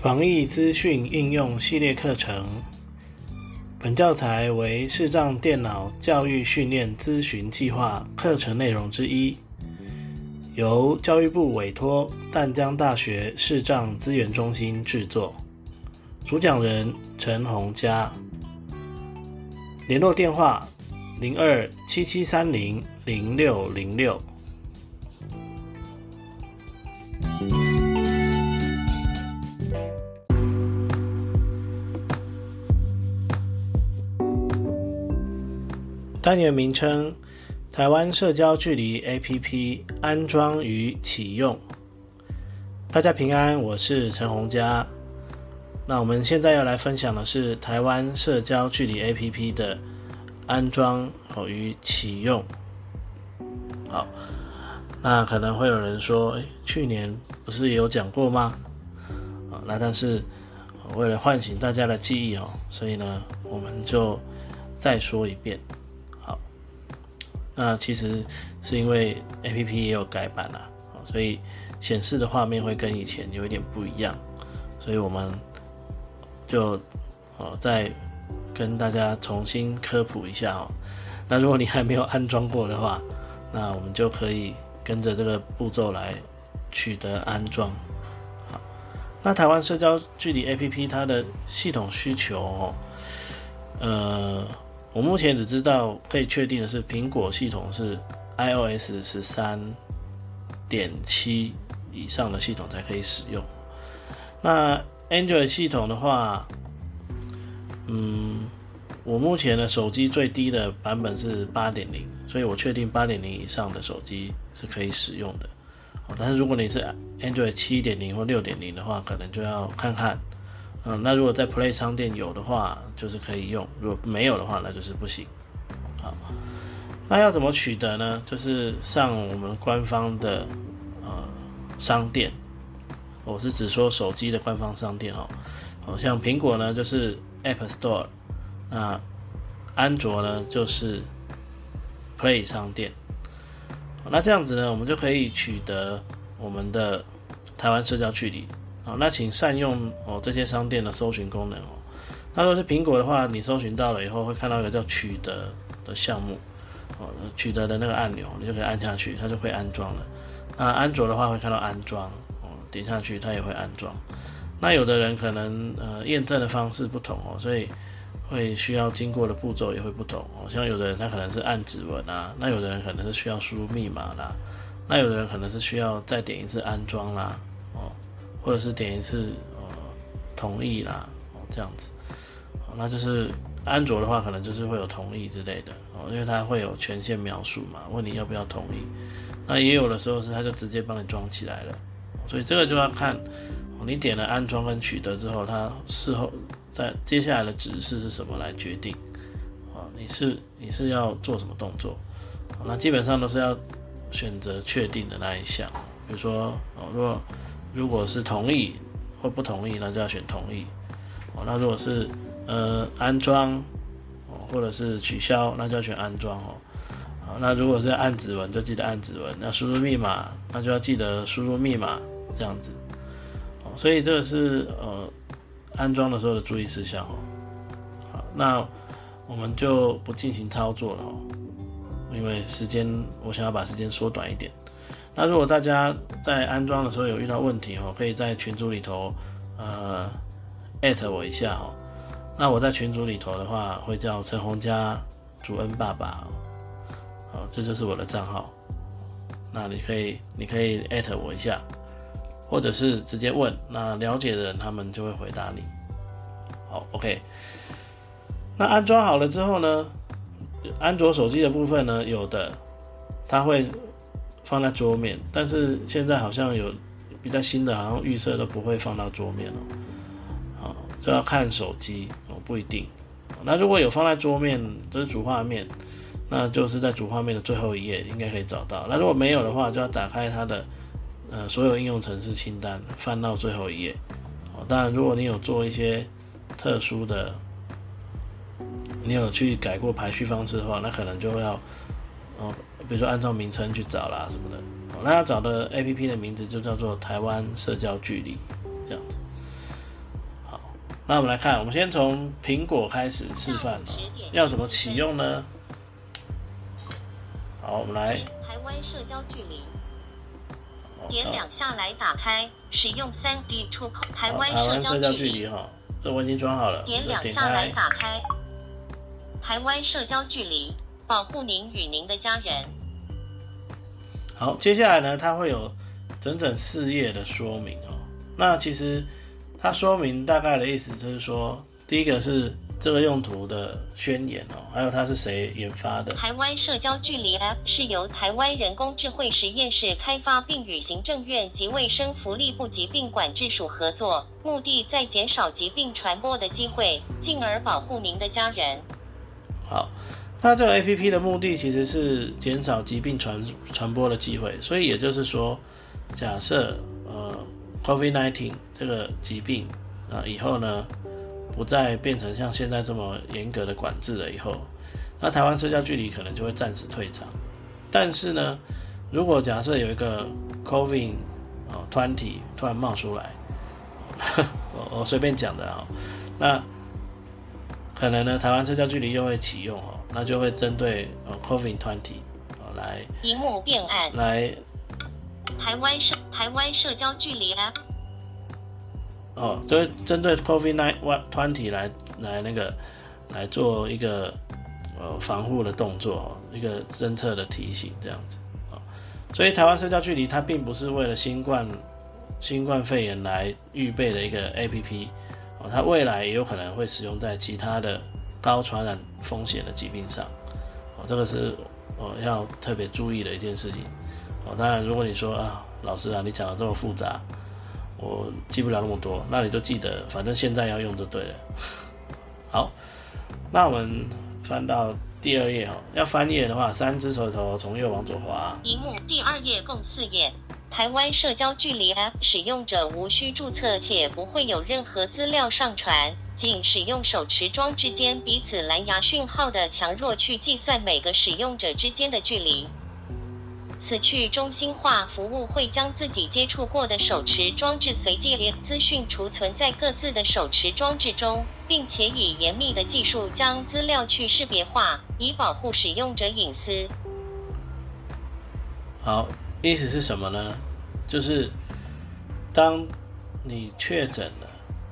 防疫资讯应用系列课程，本教材为视障电脑教育训练咨询计划课程内容之一，由教育部委托淡江大学视障资源中心制作。主讲人陈洪佳，联络电话零二七七三零零六零六。单元名称：台湾社交距离 APP 安装与启用。大家平安，我是陈洪佳。那我们现在要来分享的是台湾社交距离 APP 的安装与启用。好，那可能会有人说，哎，去年不是也有讲过吗？啊，那但是为了唤醒大家的记忆哦，所以呢，我们就再说一遍。那其实是因为 A P P 也有改版了，所以显示的画面会跟以前有一点不一样，所以我们就哦再跟大家重新科普一下哦。那如果你还没有安装过的话，那我们就可以跟着这个步骤来取得安装。好，那台湾社交距离 A P P 它的系统需求哦，呃。我目前只知道可以确定的是，苹果系统是 iOS 十三点七以上的系统才可以使用。那 Android 系统的话，嗯，我目前的手机最低的版本是八点零，所以我确定八点零以上的手机是可以使用的。但是如果你是 Android 七点零或六点零的话，可能就要看看。嗯，那如果在 Play 商店有的话，就是可以用；如果没有的话，那就是不行。好，那要怎么取得呢？就是上我们官方的呃商店，我是只说手机的官方商店哦。好像苹果呢就是 App Store，那安卓呢就是 Play 商店。那这样子呢，我们就可以取得我们的台湾社交距离。好，那请善用哦这些商店的搜寻功能哦。那如果是苹果的话，你搜寻到了以后会看到一个叫取得的项目，哦，取得的那个按钮，你就可以按下去，它就会安装了。那安卓的话会看到安装，哦，点下去它也会安装。那有的人可能呃验证的方式不同哦，所以会需要经过的步骤也会不同哦。像有的人他可能是按指纹啊，那有的人可能是需要输入密码啦，那有的人可能是需要再点一次安装啦，或者是点一次呃同意啦哦这样子，那就是安卓的话可能就是会有同意之类的哦，因为它会有权限描述嘛，问你要不要同意。那也有的时候是它就直接帮你装起来了，所以这个就要看你点了安装跟取得之后，它事后在接下来的指示是什么来决定啊？你是你是要做什么动作？那基本上都是要选择确定的那一项，比如说哦如果。如果是同意或不同意，那就要选同意。哦，那如果是呃安装哦，或者是取消，那就要选安装哦。好，那如果是按指纹，就记得按指纹。那输入密码，那就要记得输入密码，这样子。哦，所以这个是呃安装的时候的注意事项哦。好，那我们就不进行操作了哦，因为时间我想要把时间缩短一点。那如果大家在安装的时候有遇到问题哦，可以在群组里头，呃，艾特我一下哦。那我在群组里头的话，会叫陈洪家主恩爸爸，好，这就是我的账号。那你可以，你可以艾特我一下，或者是直接问，那了解的人他们就会回答你。好，OK。那安装好了之后呢，安卓手机的部分呢，有的它会。放在桌面，但是现在好像有比较新的，好像预设都不会放到桌面哦。好，就要看手机哦，不一定。那如果有放在桌面，这是主画面，那就是在主画面的最后一页应该可以找到。那如果没有的话，就要打开它的呃所有应用程式清单，翻到最后一页。哦，当然如果你有做一些特殊的，你有去改过排序方式的话，那可能就要。哦，比如说按照名称去找啦什么的，哦，那要找的 A P P 的名字就叫做台湾社交距离，这样子。好那我们来看，我们先从苹果开始示范哦，要怎么启用呢？好，我们来台湾社交距离，点两下来打开，使用三 D 出口。台湾社交距离哈，这我已经装好了。点两下来打开，台湾社交距离，保护您与您的家人。好，接下来呢，它会有整整四页的说明哦。那其实它说明大概的意思就是说，第一个是。这个用途的宣言哦，还有它是谁研发的？台湾社交距离 App 是由台湾人工智慧实验室开发，并与行政院及卫生福利部疾病管制署合作，目的在减少疾病传播的机会，进而保护您的家人。好，那这个 APP 的目的其实是减少疾病传传播的机会，所以也就是说，假设呃 C O V I D nineteen 这个疾病啊以后呢？不再变成像现在这么严格的管制了以后，那台湾社交距离可能就会暂时退场。但是呢，如果假设有一个 COVID 哦团体突然冒出来，我我随便讲的哈，那可能呢台湾社交距离又会启用哦，那就会针对呃 COVID 团体哦来，荧幕变暗，来台湾社台湾社交距离 App。哦，就会针对 COVID nine twenty 来来那个来做一个呃防护的动作，一个侦测的提醒这样子啊。所以台湾社交距离它并不是为了新冠新冠肺炎来预备的一个 A P P 哦，它未来也有可能会使用在其他的高传染风险的疾病上哦，这个是哦要特别注意的一件事情哦。当然，如果你说啊，老师啊，你讲的这么复杂。我记不了那么多，那你就记得，反正现在要用就对了。好，那我们翻到第二页哈。要翻页的话，三只手头从右往左滑。荧幕第二页共四页。台湾社交距离 App 使用者无需注册，且不会有任何资料上传，仅使用手持装置间彼此蓝牙讯号的强弱去计算每个使用者之间的距离。此去中心化服务会将自己接触过的手持装置随机资讯储存在各自的手持装置中，并且以严密的技术将资料去识别化，以保护使用者隐私。好，意思是什么呢？就是当你确诊了，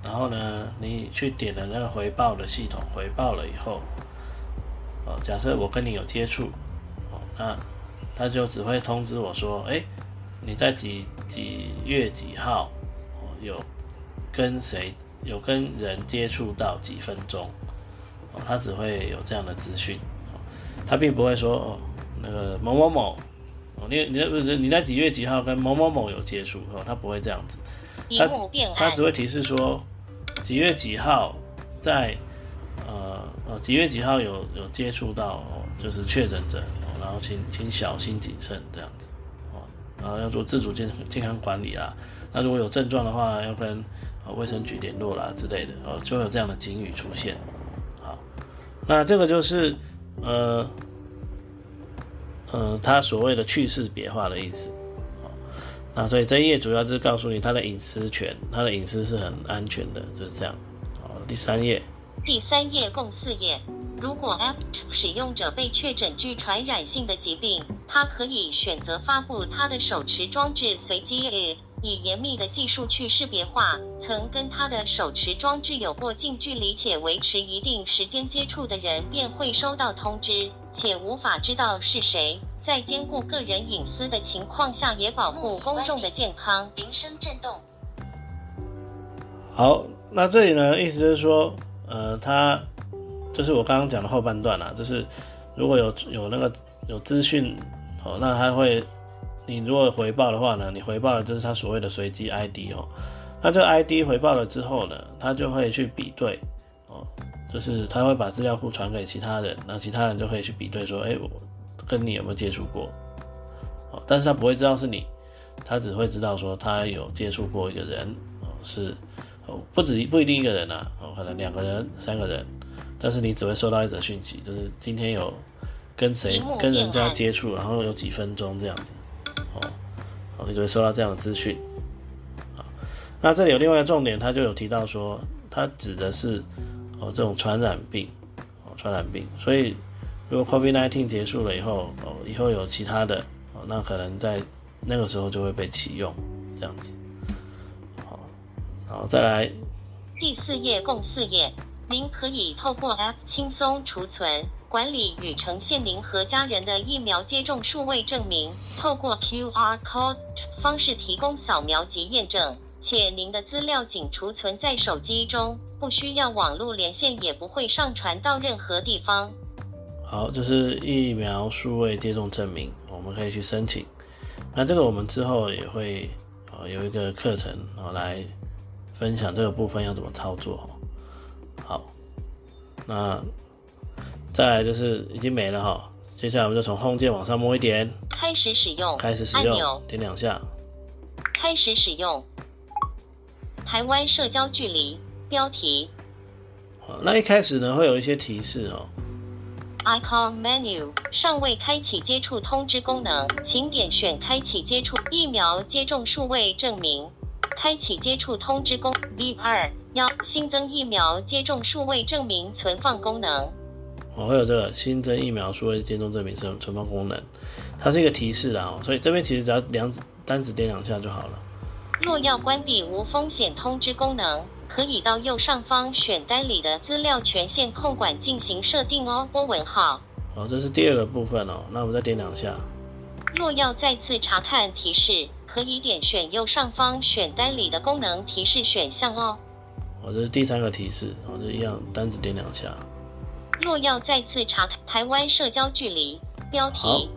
然后呢，你去点了那个回报的系统，回报了以后，哦，假设我跟你有接触，哦，那。他就只会通知我说：“哎，你在几几月几号哦有跟谁有跟人接触到几分钟？哦，他只会有这样的资讯，哦他并不会说哦，那个某某某，哦，你你不是你在几月几号跟某某某有接触？哦，他不会这样子，他他只会提示说几月几号在呃呃几月几号有有接触到就是确诊者。”然后请请小心谨慎这样子，哦，然后要做自主健健康管理啊。那如果有症状的话，要跟卫生局联络啦之类的，哦，就会有这样的警语出现。好，那这个就是呃呃，他所谓的去识别化的意思。那所以这一页主要是告诉你他的隐私权，他的隐私是很安全的，就是这样。好，第三页。第三页共四页。如果 App 使用者被确诊具传染性的疾病，他可以选择发布他的手持装置随机以严密的技术去识别化曾跟他的手持装置有过近距离且维持一定时间接触的人，便会收到通知，且无法知道是谁。在兼顾个人隐私的情况下，也保护公众的健康。铃声震动。好，那这里呢，意思是说，呃，他。就是我刚刚讲的后半段啦，就是如果有有那个有资讯，哦，那他会，你如果回报的话呢，你回报的就是他所谓的随机 ID 哦，那这个 ID 回报了之后呢，他就会去比对，哦，就是他会把资料库传给其他人，那其他人就可以去比对说，哎，我跟你有没有接触过，哦，但是他不会知道是你，他只会知道说他有接触过一个人，哦，是，哦，不止不一定一个人啊，哦，可能两个人、三个人。但是你只会收到一则讯息，就是今天有跟谁跟人家接触，然后有几分钟这样子，哦，哦，你只会收到这样的资讯，啊，那这里有另外一个重点，他就有提到说，他指的是哦这种传染病哦传染病，所以如果 COVID-19 结束了以后哦以后有其他的哦那可能在那个时候就会被启用这样子。好，好再来第四页共四页，您可以透过 App 轻松储存。管理与呈现您和家人的疫苗接种数位证明，透过 QR code 方式提供扫描及验证，且您的资料仅储存在手机中，不需要网络连线，也不会上传到任何地方。好，这是疫苗数位接种证明，我们可以去申请。那这个我们之后也会呃有一个课程哦来分享这个部分要怎么操作。好，那。再来就是已经没了哈，接下来我们就从 Home 键往上摸一点，开始使用，开始使用，点两下，开始使用。台湾社交距离标题。好，那一开始呢会有一些提示哦。Icon menu 尚未开启接触通知功能，请点选开启接触疫苗接种数位证明，开启接触通知功 v 二幺新增疫苗接种数位证明存放功能。我会有这个新增疫苗数位接种证明存存放功能，它是一个提示啊，所以这边其实只要两指单指点两下就好了。若要关闭无风险通知功能，可以到右上方选单里的资料权限控管进行设定哦。波文号。好，这是第二个部分哦，那我们再点两下。若要再次查看提示，可以点选右上方选单里的功能提示选项哦。好，这是第三个提示，好，这一样单子点两下。若要再次查看台湾社交距离标题，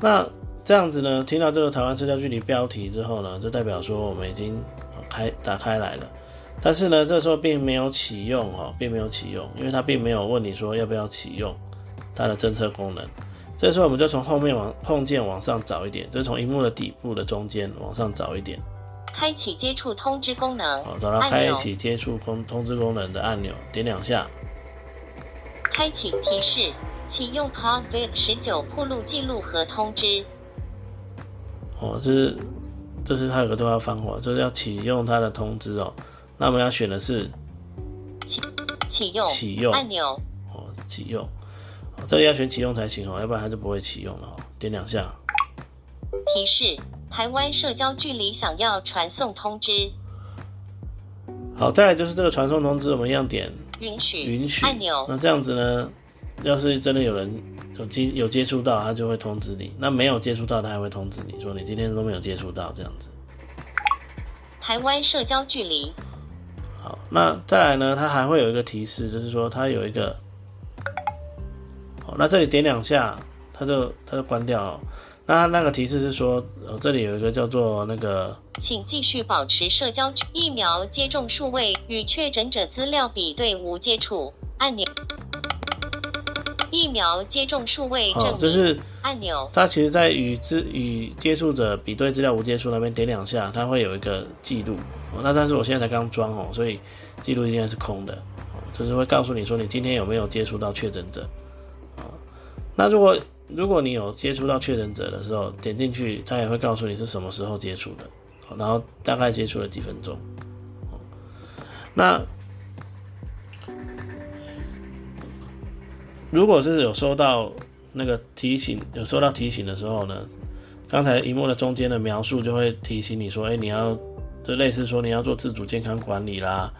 那这样子呢？听到这个台湾社交距离标题之后呢，就代表说我们已经开打开来了。但是呢，这时候并没有启用哦，并没有启用，因为它并没有问你说要不要启用它的侦测功能。这时候我们就从后面往控键往上找一点，就从荧幕的底部的中间往上找一点，开启接触通知功能，好，找到开启接触通通知功能的按钮，点两下。开启提示，启用 COVID 十九铺路记录和通知。哦，这是这是它有个对话方法，就是要启用它的通知哦。那我们要选的是启启用启用按钮。哦，启用，这里要选启用才行哦，要不然它就不会启用了哦。点两下。提示：台湾社交距离想要传送通知。好，再来就是这个传送通知，我们一样点。允许允许按钮。那这样子呢？要是真的有人有接有接触到，他就会通知你；那没有接触到，他还会通知你说你今天都没有接触到这样子。台湾社交距离。好，那再来呢？它还会有一个提示，就是说它有一个。好，那这里点两下，它就它就关掉了。那它那个提示是说，呃，这里有一个叫做那个。请继续保持社交疫苗接种数位与确诊者资料比对无接触按钮。疫苗接种数位证明，这是按钮。它其实，在与之与接触者比对资料无接触那边点两下，它会有一个记录。那但是我现在才刚装哦，所以记录应该是空的。哦，就是会告诉你说你今天有没有接触到确诊者。那如果如果你有接触到确诊者的时候，点进去，他也会告诉你是什么时候接触的。然后大概接触了几分钟，那如果是有收到那个提醒，有收到提醒的时候呢，刚才荧幕的中间的描述就会提醒你说，哎，你要就类似说你要做自主健康管理啦，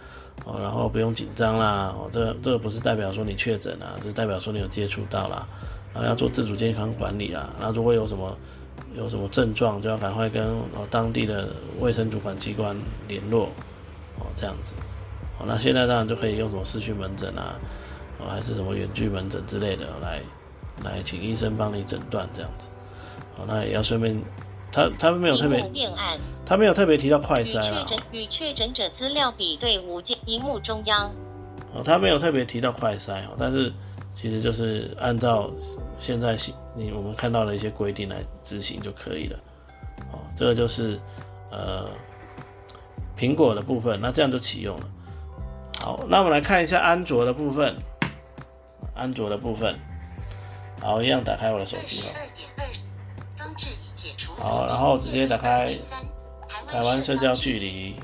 哦，然后不用紧张啦，哦，这这个不是代表说你确诊啊，这是代表说你有接触到啦，然后要做自主健康管理啦，然后如果有什么。有什么症状就要赶快跟哦当地的卫生主管机关联络哦，这样子哦。那现在当然就可以用什么视讯门诊啊，哦还是什么远距门诊之类的来来请医生帮你诊断这样子哦。那也要顺便，他他没有特别，他没有特别提到快筛啊。与确诊者资料比对无间荧幕中央哦，他没有特别提到快筛哦，但是其实就是按照。现在行，你我们看到的一些规定来执行就可以了。哦，这个就是呃苹果的部分，那这样就启用了。好，那我们来看一下安卓的部分。安卓的部分，好，一样打开我的手机哈。好，然后直接打开台湾社交距离。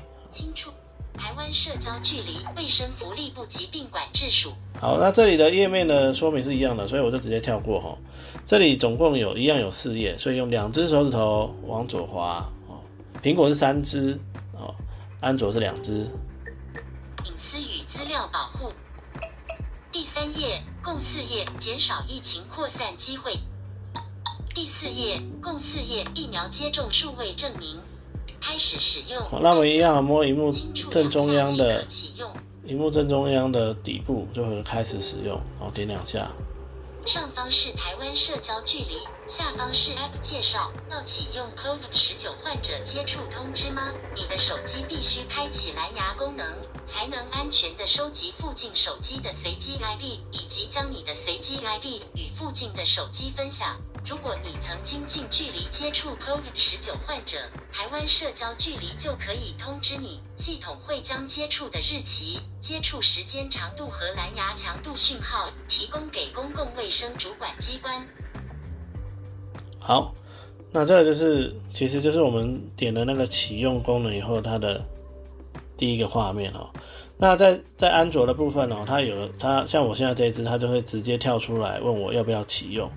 台湾社交距离卫生福利部疾病管制署。好，那这里的页面的说明是一样的，所以我就直接跳过哈。这里总共有一样有四页，所以用两只手指头往左滑哦。苹果是三只哦，安卓是两只。隐私与资料保护。第三页，共四页，减少疫情扩散机会。第四页，共四页，疫苗接种数位证明。开始使用。好，那我们一样摸荧幕正中央的，荧幕正中央的底部就会开始使用，然后点两下。上方是台湾社交距离，下方是 App 介绍。要启用 COVID-19 患者接触通知吗？你的手机必须开启蓝牙功能，才能安全的收集附近手机的随机 ID，以及将你的随机 ID 与附近的手机分享。如果你曾经近距离接触 COVID-19 患者，台湾社交距离就可以通知你，系统会将接触的日期、接触时间长度和蓝牙强度讯号提供给公共卫生主管机关。好，那这个就是，其实就是我们点了那个启用功能以后，它的第一个画面哦。那在在安卓的部分哦，它有它像我现在这一支，它就会直接跳出来问我要不要启用。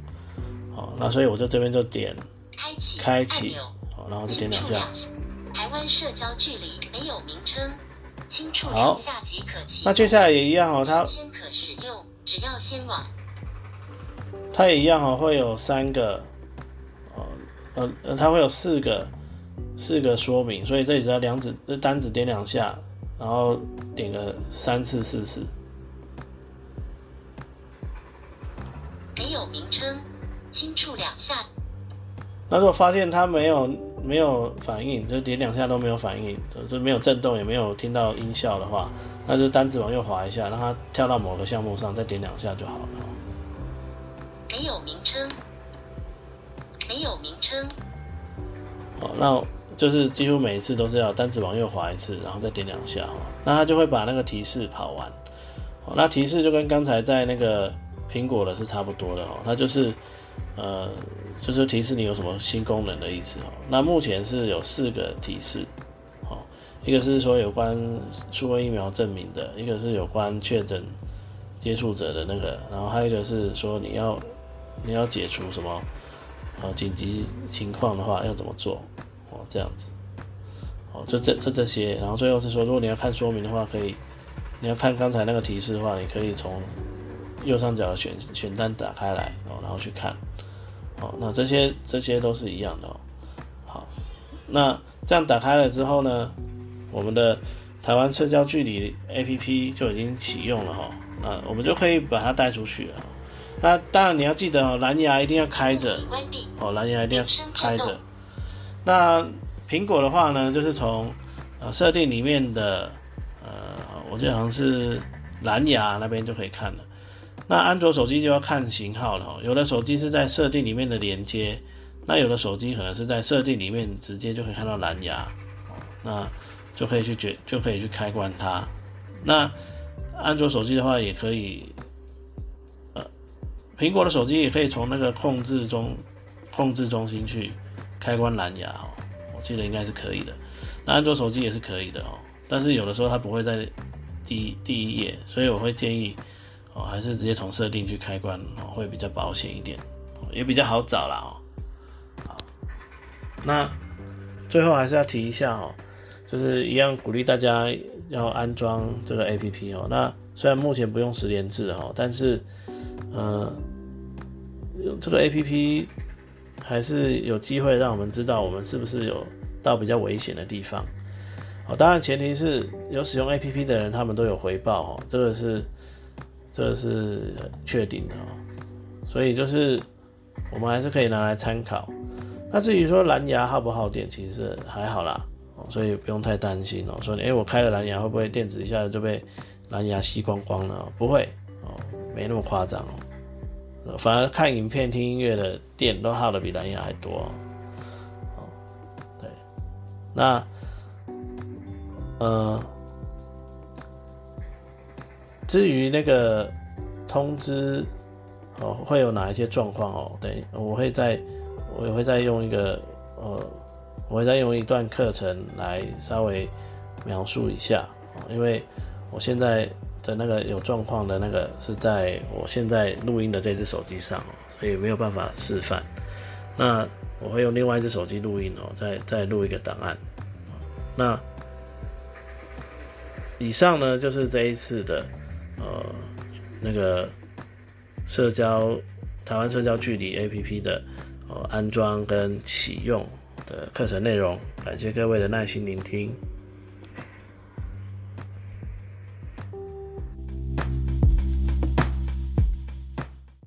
好，那所以我在这边就点开启，开启，好，然后就点两下。台湾社交距离没有名称，轻触两下即可启那接下来也一样哦，它先可使用，只要先往。它也一样哦，会有三个，呃呃，它会有四个四个说明，所以这里只要两指单指点两下，然后点个三次四次。没有名称。轻触两下，那如果发现它没有没有反应，就点两下都没有反应，就是没有震动，也没有听到音效的话，那就单指往右滑一下，让它跳到某个项目上，再点两下就好了。没有名称，没有名称。好，那就是几乎每一次都是要单指往右滑一次，然后再点两下，那它就会把那个提示跑完。那提示就跟刚才在那个苹果的是差不多的哦，它就是。呃，就是提示你有什么新功能的意思哦。那目前是有四个提示，哦，一个是说有关数位疫苗证明的，一个是有关确诊接触者的那个，然后还有一个是说你要你要解除什么呃紧急情况的话要怎么做哦，这样子，哦，就这这这些，然后最后是说如果你要看说明的话，可以你要看刚才那个提示的话，你可以从右上角的选选单打开来哦，然后去看。哦，那这些这些都是一样的哦。好，那这样打开了之后呢，我们的台湾社交距离 APP 就已经启用了哈。那我们就可以把它带出去了。那当然你要记得哦，蓝牙一定要开着。哦，蓝牙一定要开着。那苹果的话呢，就是从呃设定里面的呃，我记得好像是蓝牙那边就可以看了。那安卓手机就要看型号了哈，有的手机是在设定里面的连接，那有的手机可能是在设定里面直接就可以看到蓝牙，那就可以去决就可以去开关它。那安卓手机的话也可以，呃，苹果的手机也可以从那个控制中控制中心去开关蓝牙哦，我记得应该是可以的。那安卓手机也是可以的哦，但是有的时候它不会在第第一页，所以我会建议。哦，还是直接从设定去开关哦，会比较保险一点，也比较好找啦哦。好，那最后还是要提一下哦，就是一样鼓励大家要安装这个 APP 哦。那虽然目前不用十连制哦，但是嗯，这个 APP 还是有机会让我们知道我们是不是有到比较危险的地方。哦，当然前提是有使用 APP 的人，他们都有回报哦，这个是。这是确定的哦，所以就是我们还是可以拿来参考。那至于说蓝牙耗不耗电，其实还好啦，所以不用太担心哦。说你哎，我开了蓝牙会不会电池一下子就被蓝牙吸光光了？不会哦，没那么夸张哦。反而看影片、听音乐的电都耗的比蓝牙还多哦。对，那呃。至于那个通知哦，会有哪一些状况哦？对，我会再，我也会再用一个呃，我会再用一段课程来稍微描述一下因为我现在的那个有状况的那个是在我现在录音的这只手机上，所以没有办法示范。那我会用另外一只手机录音哦，再再录一个档案。那以上呢就是这一次的呃那个社交台湾社交距离 APP 的呃安装跟启用的课程内容，感谢各位的耐心聆听。